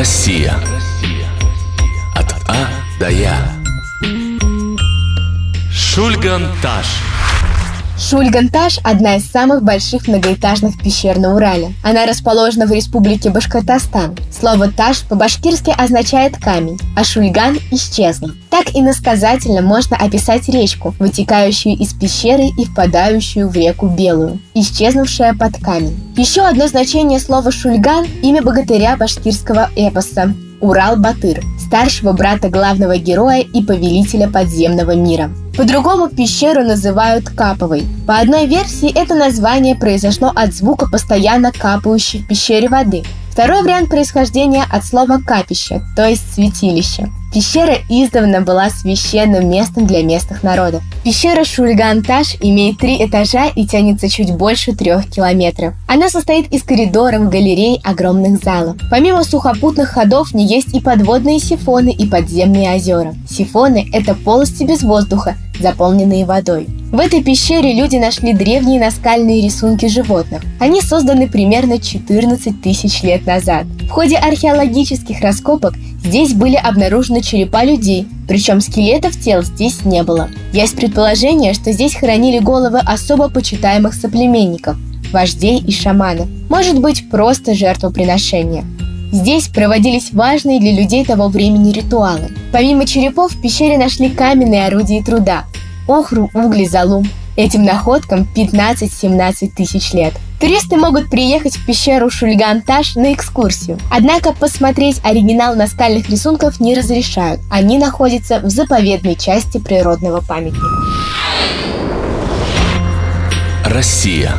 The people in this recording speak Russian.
Россия. От А до Я. Шульганташ. Шульганташ – одна из самых больших многоэтажных пещер на Урале. Она расположена в республике Башкортостан. Слово «таш» по-башкирски означает «камень», а «шульган» – «исчезнул». Так иносказательно можно описать речку, вытекающую из пещеры и впадающую в реку Белую, исчезнувшая под камень. Еще одно значение слова «шульган» – имя богатыря башкирского эпоса Урал-Батыр, старшего брата главного героя и повелителя подземного мира. По-другому пещеру называют Каповой. По одной версии это название произошло от звука постоянно капающей в пещере воды. Второй вариант происхождения от слова «капище», то есть «святилище». Пещера издавна была священным местом для местных народов. Пещера Шульганташ имеет три этажа и тянется чуть больше трех километров. Она состоит из коридоров, галерей, огромных залов. Помимо сухопутных ходов не есть и подводные сифоны и подземные озера. Сифоны – это полости без воздуха, заполненные водой. В этой пещере люди нашли древние наскальные рисунки животных. Они созданы примерно 14 тысяч лет назад. В ходе археологических раскопок здесь были обнаружены черепа людей, причем скелетов тел здесь не было. Есть предположение, что здесь хранили головы особо почитаемых соплеменников, вождей и шаманов. Может быть, просто жертвоприношения. Здесь проводились важные для людей того времени ритуалы. Помимо черепов в пещере нашли каменные орудия труда, охру, угли, залум. Этим находкам 15-17 тысяч лет. Туристы могут приехать в пещеру Шульганташ на экскурсию. Однако посмотреть оригинал наскальных рисунков не разрешают. Они находятся в заповедной части природного памятника. Россия.